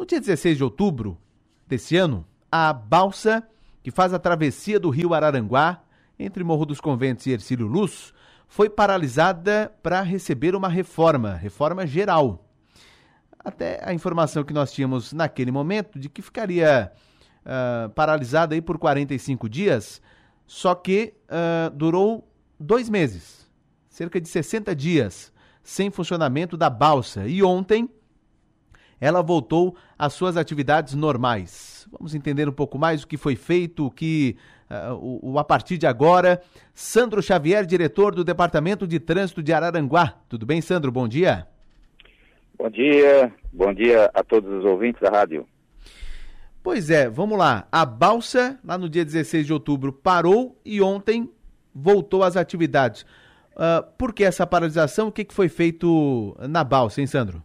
No dia 16 de outubro desse ano, a balsa que faz a travessia do rio Araranguá, entre Morro dos Conventos e Ercílio Luz, foi paralisada para receber uma reforma, reforma geral. Até a informação que nós tínhamos naquele momento de que ficaria uh, paralisada aí por 45 dias, só que uh, durou dois meses, cerca de 60 dias, sem funcionamento da balsa. E ontem ela voltou às suas atividades normais. Vamos entender um pouco mais o que foi feito, o que uh, o, o, a partir de agora. Sandro Xavier, diretor do Departamento de Trânsito de Araranguá. Tudo bem, Sandro? Bom dia. Bom dia, bom dia a todos os ouvintes da rádio. Pois é, vamos lá. A balsa, lá no dia 16 de outubro, parou e ontem voltou às atividades. Uh, por que essa paralisação? O que, que foi feito na balsa, hein, Sandro?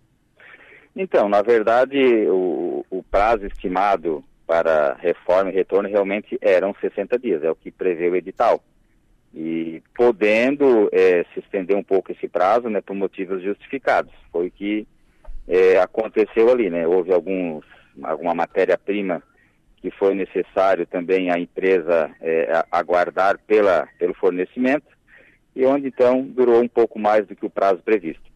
Então, na verdade, o, o prazo estimado para reforma e retorno realmente eram 60 dias, é o que prevê o edital. E podendo é, se estender um pouco esse prazo, né, por motivos justificados. Foi o que é, aconteceu ali, né? Houve alguns, alguma matéria-prima que foi necessário também a empresa é, aguardar pela, pelo fornecimento, e onde então durou um pouco mais do que o prazo previsto.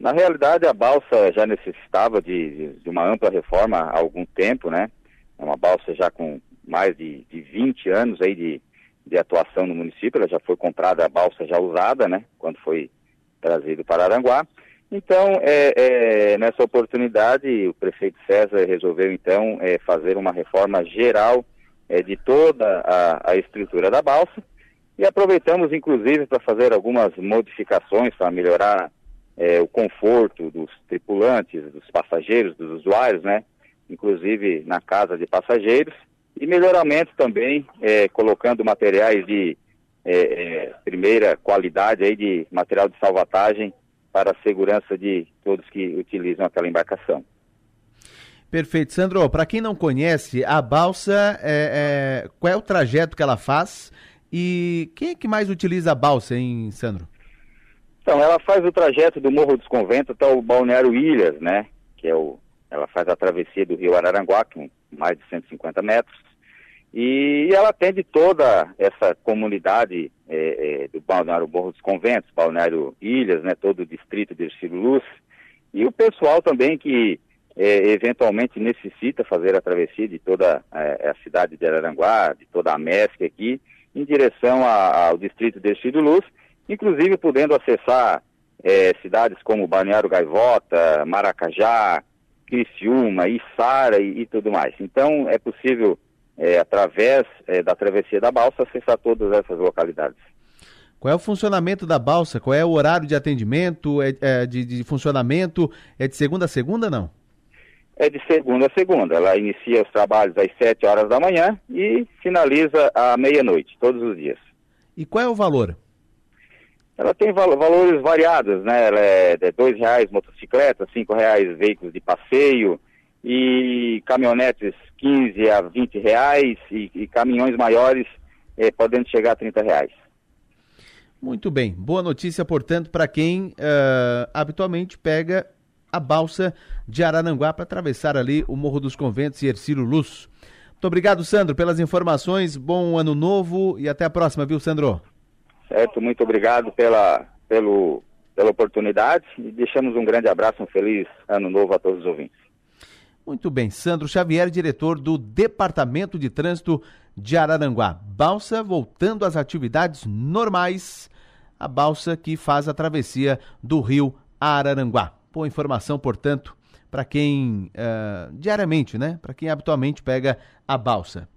Na realidade, a balsa já necessitava de, de uma ampla reforma há algum tempo, né? É uma balsa já com mais de, de 20 anos aí de, de atuação no município, ela já foi comprada a balsa já usada, né? Quando foi trazido para Aranguá. Então, é, é, nessa oportunidade, o prefeito César resolveu então é, fazer uma reforma geral é, de toda a, a estrutura da balsa e aproveitamos inclusive para fazer algumas modificações para melhorar é, o conforto dos tripulantes, dos passageiros, dos usuários, né? Inclusive na casa de passageiros e melhoramento também, é, colocando materiais de é, é, primeira qualidade aí de material de salvatagem para a segurança de todos que utilizam aquela embarcação. Perfeito. Sandro, para quem não conhece, a balsa, é, é, qual é o trajeto que ela faz e quem é que mais utiliza a balsa, hein, Sandro? Então, ela faz o trajeto do Morro dos Conventos até o Balneário Ilhas, né? Que é o, ela faz a travessia do Rio Araranguá, com mais de 150 metros. E ela atende toda essa comunidade é, é, do Balneário Morro dos Conventos, Balneário Ilhas, né? Todo o distrito de Ercílio Luz. E o pessoal também que é, eventualmente necessita fazer a travessia de toda é, a cidade de Araranguá, de toda a MESC aqui, em direção a, ao distrito de Ercílio Luz inclusive podendo acessar é, cidades como Balneário Gaivota, Maracajá, Criciúma, Içara e, e tudo mais. Então é possível, é, através é, da travessia da balsa, acessar todas essas localidades. Qual é o funcionamento da balsa? Qual é o horário de atendimento, é, é, de, de, funcionamento? É de segunda a segunda, não? É de segunda a segunda. Ela inicia os trabalhos às 7 horas da manhã e finaliza à meia-noite, todos os dias. E qual é o valor? Ela tem val valores variados, né? Ela é de dois reais motocicleta, cinco reais veículos de passeio e caminhonetes 15 a 20 reais e, e caminhões maiores eh, podendo chegar a 30 reais. Muito bem, boa notícia, portanto, para quem uh, habitualmente pega a balsa de Arananguá para atravessar ali o Morro dos Conventos e Ercílio Luz. Muito obrigado, Sandro, pelas informações. Bom ano novo e até a próxima, viu, Sandro? Certo? Muito obrigado pela, pelo, pela oportunidade e deixamos um grande abraço, um feliz ano novo a todos os ouvintes. Muito bem, Sandro Xavier, diretor do Departamento de Trânsito de Araranguá. Balsa voltando às atividades normais, a balsa que faz a travessia do rio Araranguá. Boa informação, portanto, para quem uh, diariamente, né? Para quem habitualmente pega a balsa.